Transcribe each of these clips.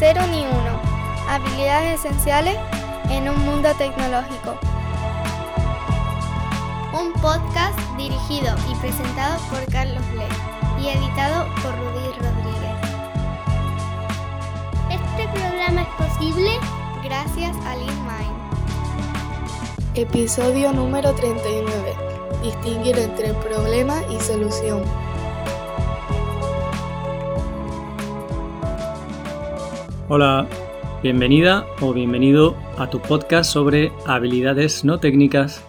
cero ni uno. Habilidades esenciales en un mundo tecnológico. Un podcast dirigido y presentado por Carlos Lee y editado por Rudy Rodríguez. Este programa es posible gracias a LeanMind. Episodio número 39. Distinguir entre problema y solución. Hola, bienvenida o bienvenido a tu podcast sobre habilidades no técnicas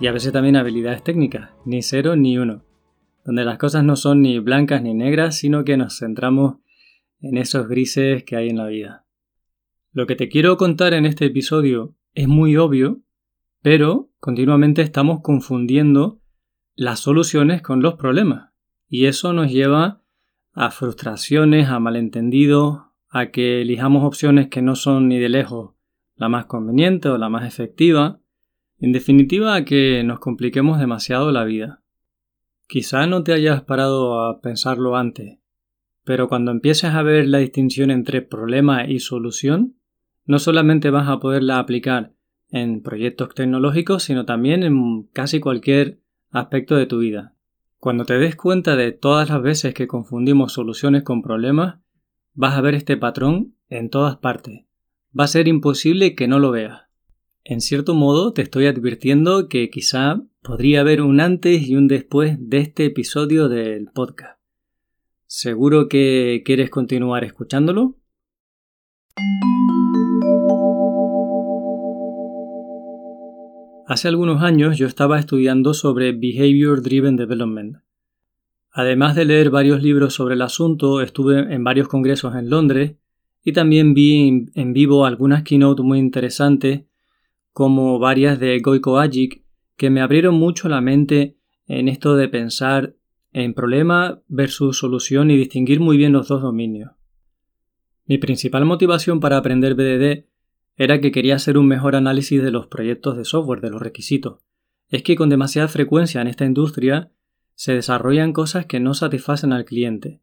y a veces también habilidades técnicas, ni cero ni uno, donde las cosas no son ni blancas ni negras, sino que nos centramos en esos grises que hay en la vida. Lo que te quiero contar en este episodio es muy obvio, pero continuamente estamos confundiendo las soluciones con los problemas, y eso nos lleva a frustraciones, a malentendidos, a que elijamos opciones que no son ni de lejos la más conveniente o la más efectiva, en definitiva a que nos compliquemos demasiado la vida. Quizá no te hayas parado a pensarlo antes, pero cuando empieces a ver la distinción entre problema y solución, no solamente vas a poderla aplicar en proyectos tecnológicos, sino también en casi cualquier aspecto de tu vida. Cuando te des cuenta de todas las veces que confundimos soluciones con problemas, Vas a ver este patrón en todas partes. Va a ser imposible que no lo veas. En cierto modo te estoy advirtiendo que quizá podría haber un antes y un después de este episodio del podcast. ¿Seguro que quieres continuar escuchándolo? Hace algunos años yo estaba estudiando sobre Behavior Driven Development, Además de leer varios libros sobre el asunto, estuve en varios congresos en Londres y también vi en vivo algunas keynote muy interesantes, como varias de Goiko que me abrieron mucho la mente en esto de pensar en problema versus solución y distinguir muy bien los dos dominios. Mi principal motivación para aprender BDD era que quería hacer un mejor análisis de los proyectos de software, de los requisitos. Es que con demasiada frecuencia en esta industria se desarrollan cosas que no satisfacen al cliente.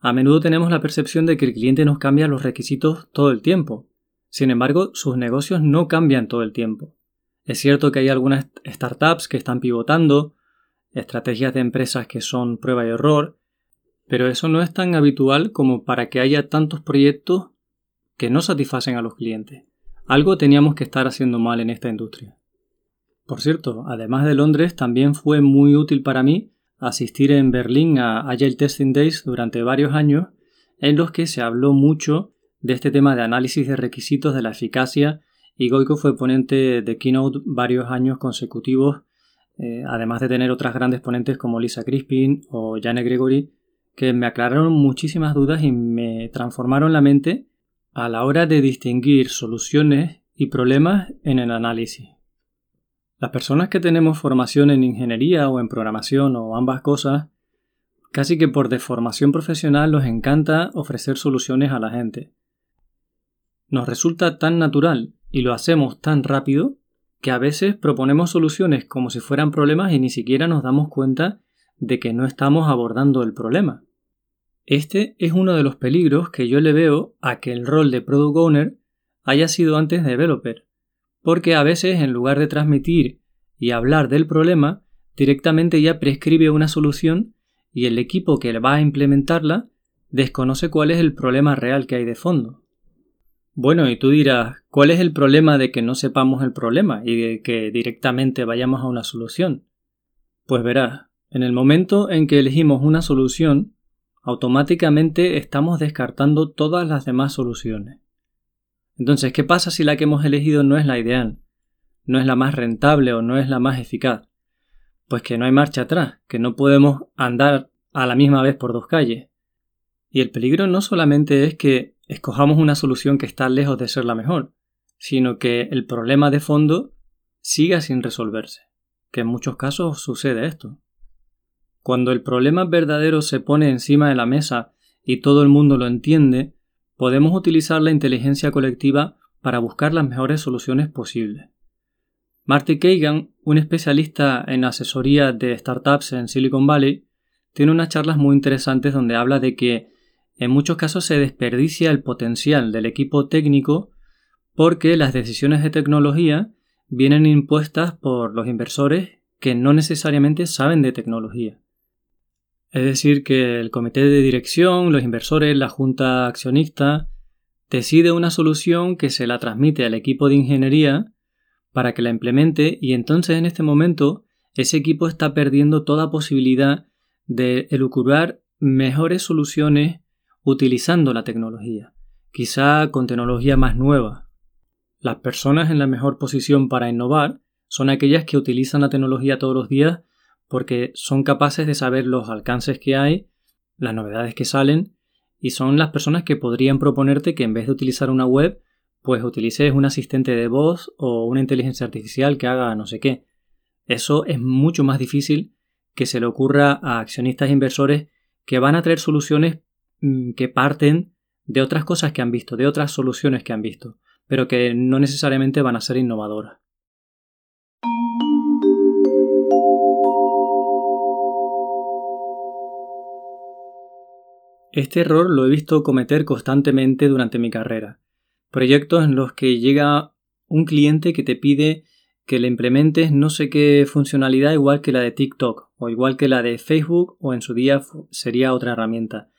A menudo tenemos la percepción de que el cliente nos cambia los requisitos todo el tiempo. Sin embargo, sus negocios no cambian todo el tiempo. Es cierto que hay algunas startups que están pivotando, estrategias de empresas que son prueba y error, pero eso no es tan habitual como para que haya tantos proyectos que no satisfacen a los clientes. Algo teníamos que estar haciendo mal en esta industria. Por cierto, además de Londres, también fue muy útil para mí asistir en Berlín a Agile Testing Days durante varios años, en los que se habló mucho de este tema de análisis de requisitos de la eficacia y Goico fue ponente de Keynote varios años consecutivos, eh, además de tener otras grandes ponentes como Lisa Crispin o Jane Gregory, que me aclararon muchísimas dudas y me transformaron la mente a la hora de distinguir soluciones y problemas en el análisis. Las personas que tenemos formación en ingeniería o en programación o ambas cosas, casi que por deformación profesional nos encanta ofrecer soluciones a la gente. Nos resulta tan natural y lo hacemos tan rápido que a veces proponemos soluciones como si fueran problemas y ni siquiera nos damos cuenta de que no estamos abordando el problema. Este es uno de los peligros que yo le veo a que el rol de Product Owner haya sido antes developer porque a veces en lugar de transmitir y hablar del problema, directamente ya prescribe una solución y el equipo que va a implementarla desconoce cuál es el problema real que hay de fondo. Bueno, y tú dirás, ¿cuál es el problema de que no sepamos el problema y de que directamente vayamos a una solución? Pues verás, en el momento en que elegimos una solución, automáticamente estamos descartando todas las demás soluciones. Entonces, ¿qué pasa si la que hemos elegido no es la ideal? ¿No es la más rentable o no es la más eficaz? Pues que no hay marcha atrás, que no podemos andar a la misma vez por dos calles. Y el peligro no solamente es que escojamos una solución que está lejos de ser la mejor, sino que el problema de fondo siga sin resolverse, que en muchos casos sucede esto. Cuando el problema verdadero se pone encima de la mesa y todo el mundo lo entiende, podemos utilizar la inteligencia colectiva para buscar las mejores soluciones posibles. Marty Kagan, un especialista en asesoría de startups en Silicon Valley, tiene unas charlas muy interesantes donde habla de que en muchos casos se desperdicia el potencial del equipo técnico porque las decisiones de tecnología vienen impuestas por los inversores que no necesariamente saben de tecnología. Es decir, que el comité de dirección, los inversores, la junta accionista, decide una solución que se la transmite al equipo de ingeniería para que la implemente y entonces en este momento ese equipo está perdiendo toda posibilidad de elucubrar mejores soluciones utilizando la tecnología, quizá con tecnología más nueva. Las personas en la mejor posición para innovar son aquellas que utilizan la tecnología todos los días porque son capaces de saber los alcances que hay, las novedades que salen, y son las personas que podrían proponerte que en vez de utilizar una web, pues utilices un asistente de voz o una inteligencia artificial que haga no sé qué. Eso es mucho más difícil que se le ocurra a accionistas e inversores que van a traer soluciones mm, que parten de otras cosas que han visto, de otras soluciones que han visto, pero que no necesariamente van a ser innovadoras. Este error lo he visto cometer constantemente durante mi carrera. Proyectos en los que llega un cliente que te pide que le implementes no sé qué funcionalidad igual que la de TikTok o igual que la de Facebook o en su día sería otra herramienta.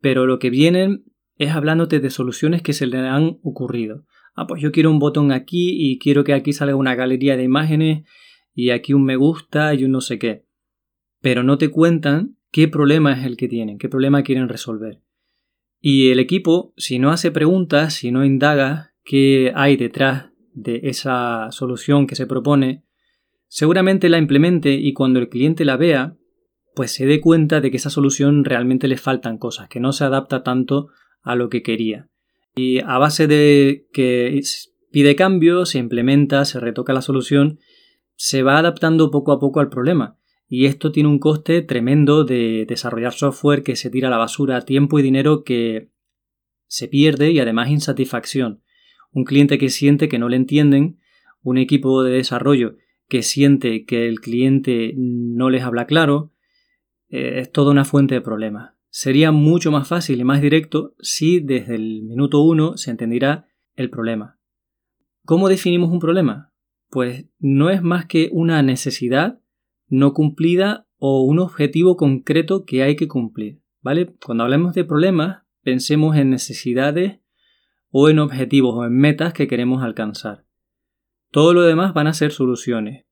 Pero lo que vienen es hablándote de soluciones que se le han ocurrido. Ah, pues yo quiero un botón aquí y quiero que aquí salga una galería de imágenes y aquí un me gusta y un no sé qué. Pero no te cuentan qué problema es el que tienen, qué problema quieren resolver. Y el equipo, si no hace preguntas, si no indaga qué hay detrás de esa solución que se propone, seguramente la implemente y cuando el cliente la vea, pues se dé cuenta de que esa solución realmente le faltan cosas, que no se adapta tanto a lo que quería. Y a base de que pide cambios, se implementa, se retoca la solución, se va adaptando poco a poco al problema y esto tiene un coste tremendo de desarrollar software que se tira a la basura, tiempo y dinero que se pierde y además insatisfacción. Un cliente que siente que no le entienden, un equipo de desarrollo que siente que el cliente no les habla claro, eh, es toda una fuente de problemas. Sería mucho más fácil y más directo si desde el minuto uno se entendiera el problema. ¿Cómo definimos un problema? Pues no es más que una necesidad no cumplida o un objetivo concreto que hay que cumplir. ¿Vale? Cuando hablemos de problemas, pensemos en necesidades o en objetivos o en metas que queremos alcanzar. Todo lo demás van a ser soluciones.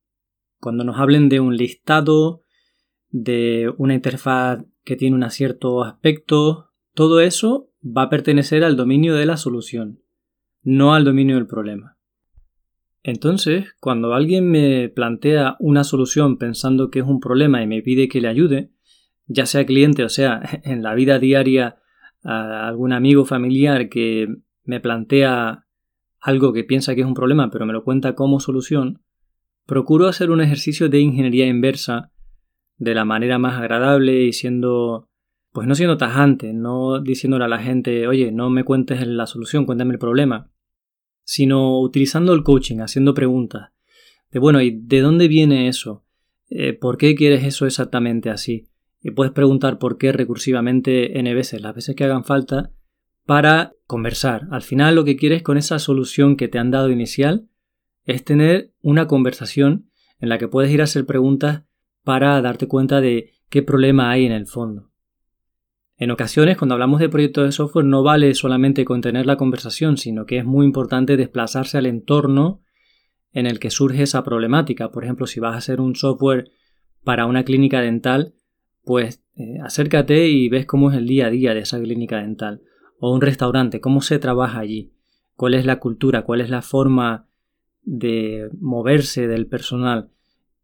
Cuando nos hablen de un listado, de una interfaz que tiene un cierto aspecto, todo eso va a pertenecer al dominio de la solución, no al dominio del problema. Entonces, cuando alguien me plantea una solución pensando que es un problema y me pide que le ayude, ya sea cliente o sea en la vida diaria a algún amigo familiar que me plantea algo que piensa que es un problema pero me lo cuenta como solución, procuro hacer un ejercicio de ingeniería inversa de la manera más agradable y siendo pues no siendo tajante, no diciéndole a la gente, oye, no me cuentes la solución, cuéntame el problema, sino utilizando el coaching, haciendo preguntas. De bueno, ¿y de dónde viene eso? Eh, ¿Por qué quieres eso exactamente así? Y puedes preguntar por qué recursivamente n veces, las veces que hagan falta, para conversar. Al final lo que quieres con esa solución que te han dado inicial es tener una conversación en la que puedes ir a hacer preguntas para darte cuenta de qué problema hay en el fondo. En ocasiones, cuando hablamos de proyectos de software, no vale solamente contener la conversación, sino que es muy importante desplazarse al entorno en el que surge esa problemática. Por ejemplo, si vas a hacer un software para una clínica dental, pues eh, acércate y ves cómo es el día a día de esa clínica dental. O un restaurante, cómo se trabaja allí, cuál es la cultura, cuál es la forma de moverse del personal.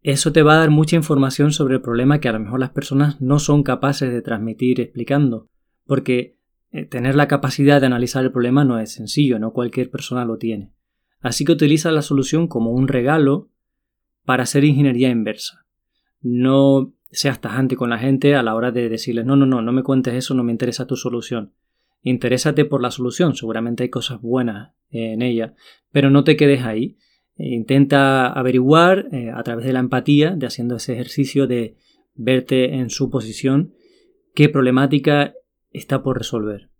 Eso te va a dar mucha información sobre el problema que a lo mejor las personas no son capaces de transmitir explicando, porque eh, tener la capacidad de analizar el problema no es sencillo, no cualquier persona lo tiene. Así que utiliza la solución como un regalo para hacer ingeniería inversa. No seas tajante con la gente a la hora de decirles no, no, no, no me cuentes eso, no me interesa tu solución. Interésate por la solución, seguramente hay cosas buenas en ella, pero no te quedes ahí eh, intenta averiguar eh, a través de la empatía, de haciendo ese ejercicio de verte en su posición, qué problemática está por resolver.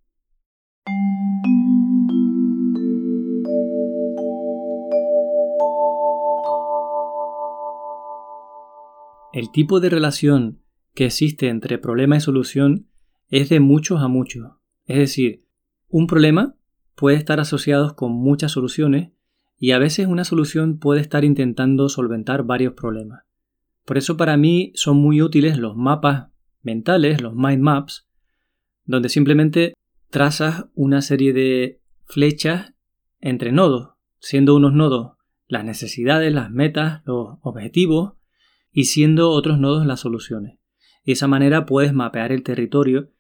El tipo de relación que existe entre problema y solución es de muchos a muchos. Es decir, un problema puede estar asociado con muchas soluciones y a veces una solución puede estar intentando solventar varios problemas. Por eso para mí son muy útiles los mapas mentales, los mind maps, donde simplemente trazas una serie de flechas entre nodos, siendo unos nodos las necesidades, las metas, los objetivos y siendo otros nodos las soluciones. De esa manera puedes mapear el territorio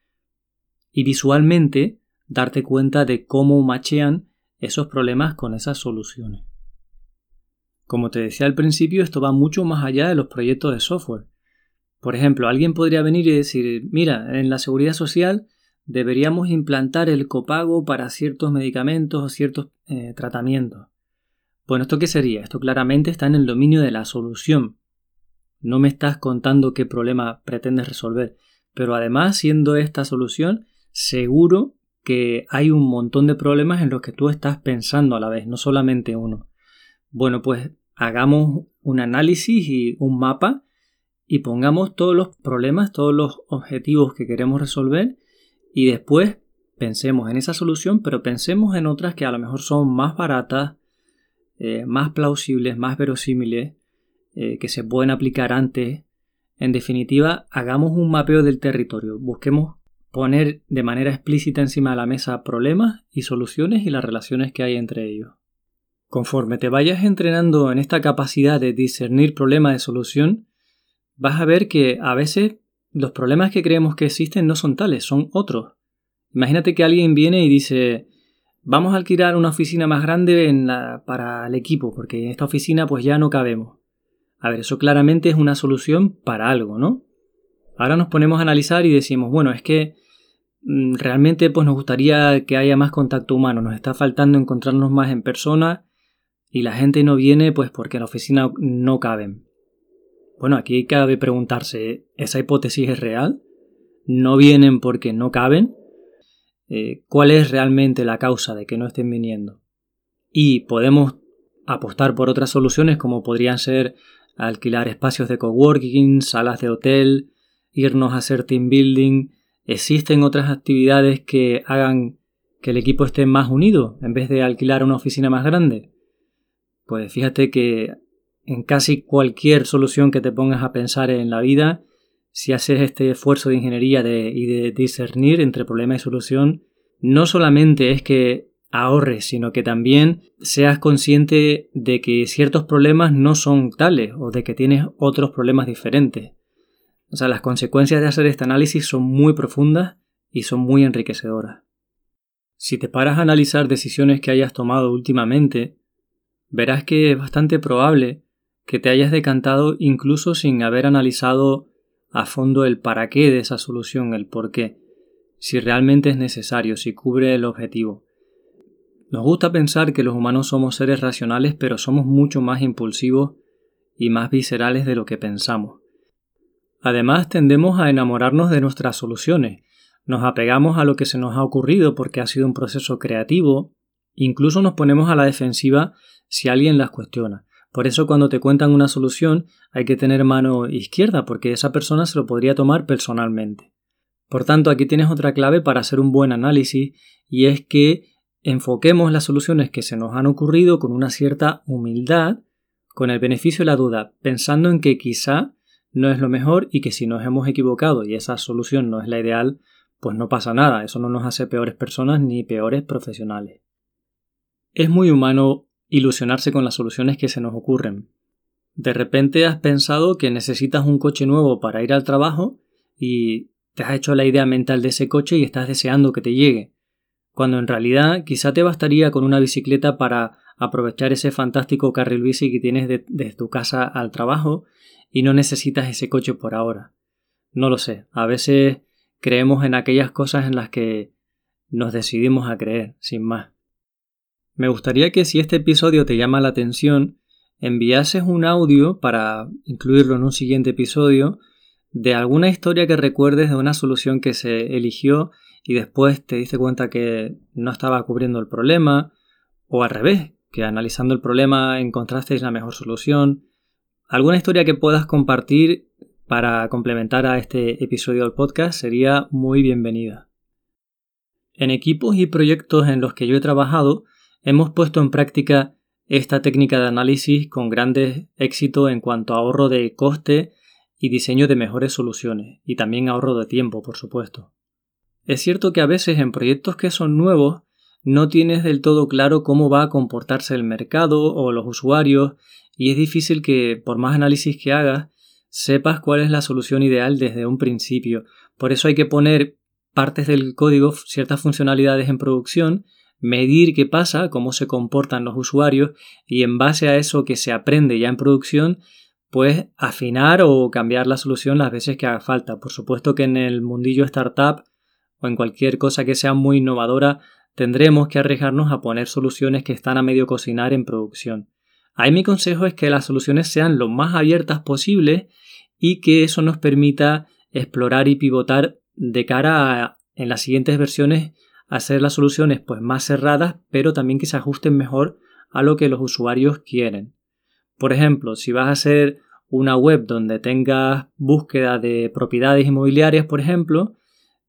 y visualmente darte cuenta de cómo machean esos problemas con esas soluciones. Como te decía al principio, esto va mucho más allá de los proyectos de software. Por ejemplo, alguien podría venir y decir, mira, en la seguridad social deberíamos implantar el copago para ciertos medicamentos o ciertos eh, tratamientos. Bueno, ¿esto qué sería? Esto claramente está en el dominio de la solución. No me estás contando qué problema pretendes resolver, pero además, siendo esta solución, seguro que hay un montón de problemas en los que tú estás pensando a la vez, no solamente uno. Bueno, pues hagamos un análisis y un mapa y pongamos todos los problemas, todos los objetivos que queremos resolver y después pensemos en esa solución, pero pensemos en otras que a lo mejor son más baratas, eh, más plausibles, más verosímiles, eh, que se pueden aplicar antes. En definitiva, hagamos un mapeo del territorio, busquemos poner de manera explícita encima de la mesa problemas y soluciones y las relaciones que hay entre ellos. Conforme te vayas entrenando en esta capacidad de discernir problema de solución, vas a ver que a veces los problemas que creemos que existen no son tales, son otros. Imagínate que alguien viene y dice, vamos a alquilar una oficina más grande para el equipo, porque en esta oficina pues ya no cabemos. A ver, eso claramente es una solución para algo, ¿no? Ahora nos ponemos a analizar y decimos, bueno, es que realmente pues nos gustaría que haya más contacto humano, nos está faltando encontrarnos más en persona y la gente no viene pues porque en la oficina no caben. Bueno, aquí cabe preguntarse, ¿esa hipótesis es real? ¿No vienen porque no caben? Eh, ¿Cuál es realmente la causa de que no estén viniendo? Y podemos apostar por otras soluciones como podrían ser alquilar espacios de coworking, salas de hotel, irnos a hacer team building, ¿Existen otras actividades que hagan que el equipo esté más unido en vez de alquilar una oficina más grande? Pues fíjate que en casi cualquier solución que te pongas a pensar en la vida, si haces este esfuerzo de ingeniería y de discernir entre problema y solución, no solamente es que ahorres, sino que también seas consciente de que ciertos problemas no son tales o de que tienes otros problemas diferentes. O sea, las consecuencias de hacer este análisis son muy profundas y son muy enriquecedoras. Si te paras a analizar decisiones que hayas tomado últimamente, verás que es bastante probable que te hayas decantado incluso sin haber analizado a fondo el para qué de esa solución, el por qué, si realmente es necesario, si cubre el objetivo. Nos gusta pensar que los humanos somos seres racionales, pero somos mucho más impulsivos y más viscerales de lo que pensamos. Además, tendemos a enamorarnos de nuestras soluciones, nos apegamos a lo que se nos ha ocurrido porque ha sido un proceso creativo, incluso nos ponemos a la defensiva si alguien las cuestiona. Por eso cuando te cuentan una solución hay que tener mano izquierda porque esa persona se lo podría tomar personalmente. Por tanto, aquí tienes otra clave para hacer un buen análisis y es que enfoquemos las soluciones que se nos han ocurrido con una cierta humildad, con el beneficio de la duda, pensando en que quizá no es lo mejor y que si nos hemos equivocado y esa solución no es la ideal, pues no pasa nada, eso no nos hace peores personas ni peores profesionales. Es muy humano ilusionarse con las soluciones que se nos ocurren. De repente has pensado que necesitas un coche nuevo para ir al trabajo y te has hecho la idea mental de ese coche y estás deseando que te llegue, cuando en realidad quizá te bastaría con una bicicleta para aprovechar ese fantástico carril bici que tienes desde tu casa al trabajo y no necesitas ese coche por ahora. No lo sé, a veces creemos en aquellas cosas en las que nos decidimos a creer, sin más. Me gustaría que si este episodio te llama la atención, enviases un audio para incluirlo en un siguiente episodio de alguna historia que recuerdes de una solución que se eligió y después te diste cuenta que no estaba cubriendo el problema, o al revés, que analizando el problema encontrasteis la mejor solución, alguna historia que puedas compartir para complementar a este episodio del podcast sería muy bienvenida. En equipos y proyectos en los que yo he trabajado, hemos puesto en práctica esta técnica de análisis con grandes éxitos en cuanto a ahorro de coste y diseño de mejores soluciones, y también ahorro de tiempo, por supuesto. Es cierto que a veces en proyectos que son nuevos no tienes del todo claro cómo va a comportarse el mercado o los usuarios y es difícil que, por más análisis que hagas, sepas cuál es la solución ideal desde un principio. Por eso hay que poner partes del código, ciertas funcionalidades en producción, medir qué pasa, cómo se comportan los usuarios y en base a eso que se aprende ya en producción, pues afinar o cambiar la solución las veces que haga falta. Por supuesto que en el mundillo startup o en cualquier cosa que sea muy innovadora tendremos que arriesgarnos a poner soluciones que están a medio cocinar en producción. Ahí mi consejo es que las soluciones sean lo más abiertas posible y que eso nos permita explorar y pivotar de cara a en las siguientes versiones hacer las soluciones pues más cerradas pero también que se ajusten mejor a lo que los usuarios quieren. Por ejemplo, si vas a hacer una web donde tengas búsqueda de propiedades inmobiliarias, por ejemplo,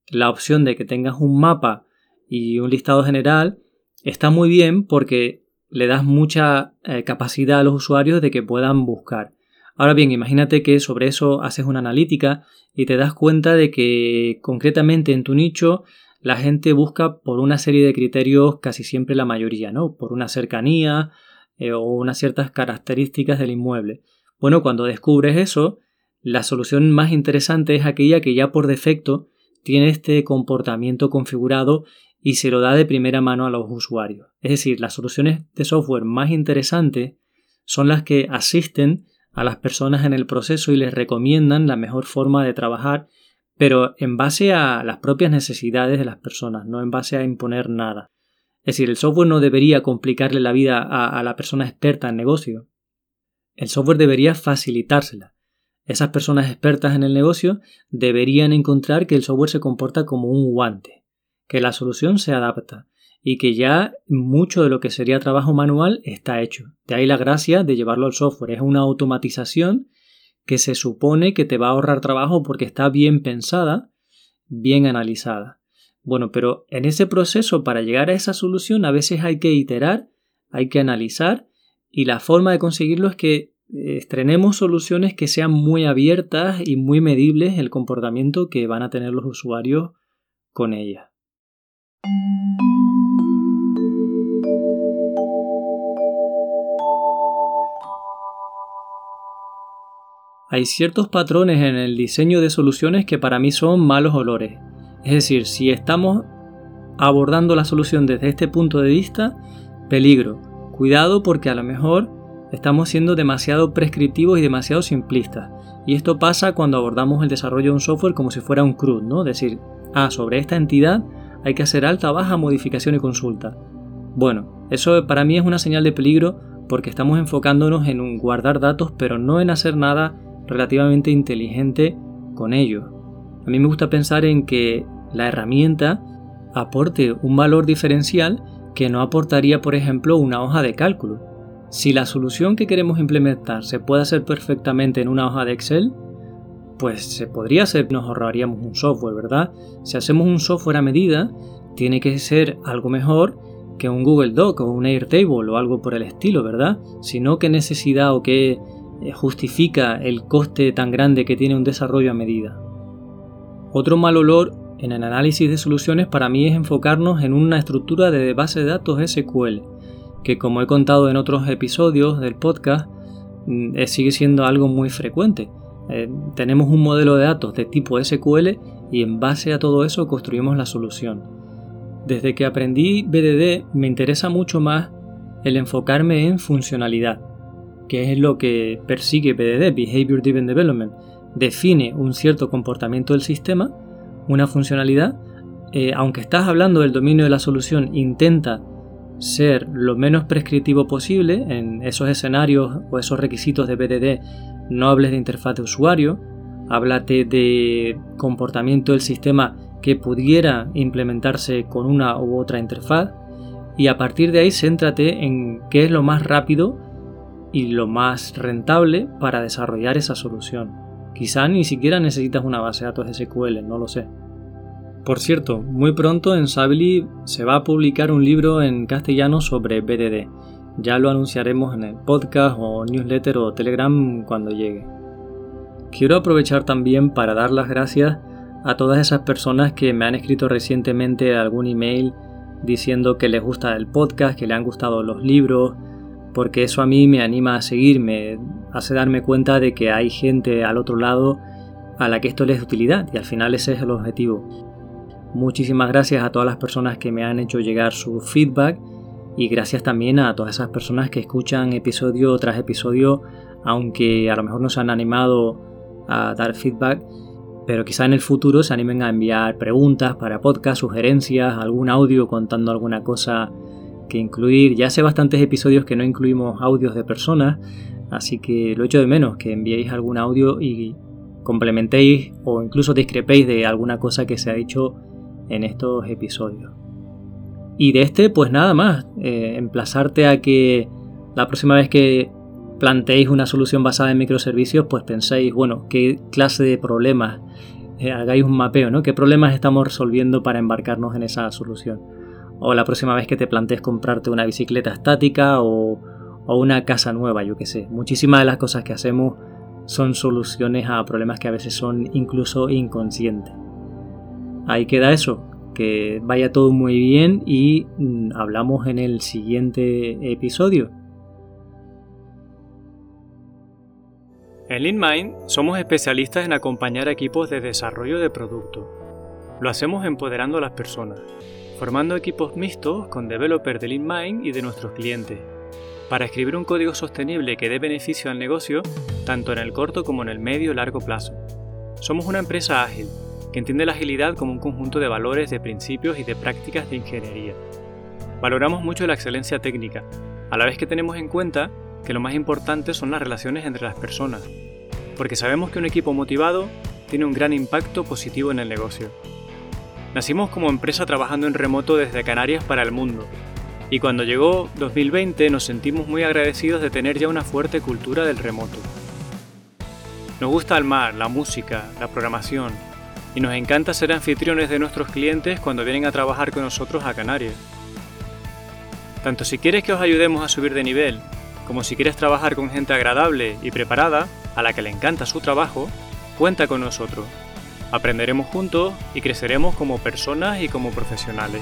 la opción de que tengas un mapa y un listado general está muy bien porque le das mucha eh, capacidad a los usuarios de que puedan buscar. Ahora bien, imagínate que sobre eso haces una analítica y te das cuenta de que concretamente en tu nicho la gente busca por una serie de criterios, casi siempre la mayoría, ¿no? Por una cercanía eh, o unas ciertas características del inmueble. Bueno, cuando descubres eso, la solución más interesante es aquella que ya por defecto tiene este comportamiento configurado y se lo da de primera mano a los usuarios. Es decir, las soluciones de software más interesantes son las que asisten a las personas en el proceso y les recomiendan la mejor forma de trabajar, pero en base a las propias necesidades de las personas, no en base a imponer nada. Es decir, el software no debería complicarle la vida a, a la persona experta en negocio. El software debería facilitársela. Esas personas expertas en el negocio deberían encontrar que el software se comporta como un guante, que la solución se adapta y que ya mucho de lo que sería trabajo manual está hecho. De ahí la gracia de llevarlo al software. Es una automatización que se supone que te va a ahorrar trabajo porque está bien pensada, bien analizada. Bueno, pero en ese proceso para llegar a esa solución a veces hay que iterar, hay que analizar y la forma de conseguirlo es que estrenemos soluciones que sean muy abiertas y muy medibles el comportamiento que van a tener los usuarios con ellas. Hay ciertos patrones en el diseño de soluciones que para mí son malos olores. Es decir, si estamos abordando la solución desde este punto de vista, peligro. Cuidado porque a lo mejor estamos siendo demasiado prescriptivos y demasiado simplistas. Y esto pasa cuando abordamos el desarrollo de un software como si fuera un CRUD, ¿no? Es decir, ah, sobre esta entidad hay que hacer alta, baja, modificación y consulta. Bueno, eso para mí es una señal de peligro porque estamos enfocándonos en guardar datos pero no en hacer nada relativamente inteligente con ellos. A mí me gusta pensar en que la herramienta aporte un valor diferencial que no aportaría, por ejemplo, una hoja de cálculo. Si la solución que queremos implementar se puede hacer perfectamente en una hoja de Excel, pues se podría hacer, nos ahorraríamos un software, ¿verdad? Si hacemos un software a medida, tiene que ser algo mejor que un Google Doc o un Airtable o algo por el estilo, ¿verdad? Sino qué necesidad o qué eh, justifica el coste tan grande que tiene un desarrollo a medida. Otro mal olor en el análisis de soluciones para mí es enfocarnos en una estructura de base de datos SQL, que como he contado en otros episodios del podcast, mm, eh, sigue siendo algo muy frecuente. Eh, tenemos un modelo de datos de tipo SQL y en base a todo eso construimos la solución. Desde que aprendí BDD me interesa mucho más el enfocarme en funcionalidad que es lo que persigue BDD, Behavior Driven Development, define un cierto comportamiento del sistema, una funcionalidad, eh, aunque estás hablando del dominio de la solución, intenta ser lo menos prescriptivo posible en esos escenarios o esos requisitos de BDD, no hables de interfaz de usuario, háblate de comportamiento del sistema que pudiera implementarse con una u otra interfaz y a partir de ahí céntrate en qué es lo más rápido y lo más rentable para desarrollar esa solución. Quizá ni siquiera necesitas una base de datos SQL, no lo sé. Por cierto, muy pronto en Sabili se va a publicar un libro en castellano sobre BDD. Ya lo anunciaremos en el podcast o newsletter o Telegram cuando llegue. Quiero aprovechar también para dar las gracias a todas esas personas que me han escrito recientemente algún email diciendo que les gusta el podcast, que le han gustado los libros, porque eso a mí me anima a seguir, me hace darme cuenta de que hay gente al otro lado a la que esto les es de utilidad y al final ese es el objetivo. Muchísimas gracias a todas las personas que me han hecho llegar su feedback y gracias también a todas esas personas que escuchan episodio tras episodio, aunque a lo mejor no se han animado a dar feedback, pero quizá en el futuro se animen a enviar preguntas para podcast, sugerencias, algún audio contando alguna cosa que incluir. Ya hace bastantes episodios que no incluimos audios de personas, así que lo echo de menos, que enviéis algún audio y complementéis o incluso discrepéis de alguna cosa que se ha dicho en estos episodios. Y de este, pues nada más, eh, emplazarte a que la próxima vez que planteéis una solución basada en microservicios, pues penséis, bueno, qué clase de problemas, eh, hagáis un mapeo, ¿no? ¿Qué problemas estamos resolviendo para embarcarnos en esa solución? O la próxima vez que te plantees comprarte una bicicleta estática o, o una casa nueva, yo qué sé. Muchísimas de las cosas que hacemos son soluciones a problemas que a veces son incluso inconscientes. Ahí queda eso, que vaya todo muy bien y mm, hablamos en el siguiente episodio. En LeanMind somos especialistas en acompañar equipos de desarrollo de producto. Lo hacemos empoderando a las personas, formando equipos mixtos con developers de LeanMind y de nuestros clientes, para escribir un código sostenible que dé beneficio al negocio tanto en el corto como en el medio y largo plazo. Somos una empresa ágil, que entiende la agilidad como un conjunto de valores, de principios y de prácticas de ingeniería. Valoramos mucho la excelencia técnica, a la vez que tenemos en cuenta que lo más importante son las relaciones entre las personas, porque sabemos que un equipo motivado tiene un gran impacto positivo en el negocio. Nacimos como empresa trabajando en remoto desde Canarias para el mundo, y cuando llegó 2020 nos sentimos muy agradecidos de tener ya una fuerte cultura del remoto. Nos gusta el mar, la música, la programación, y nos encanta ser anfitriones de nuestros clientes cuando vienen a trabajar con nosotros a Canarias. Tanto si quieres que os ayudemos a subir de nivel como si quieres trabajar con gente agradable y preparada, a la que le encanta su trabajo, cuenta con nosotros. Aprenderemos juntos y creceremos como personas y como profesionales.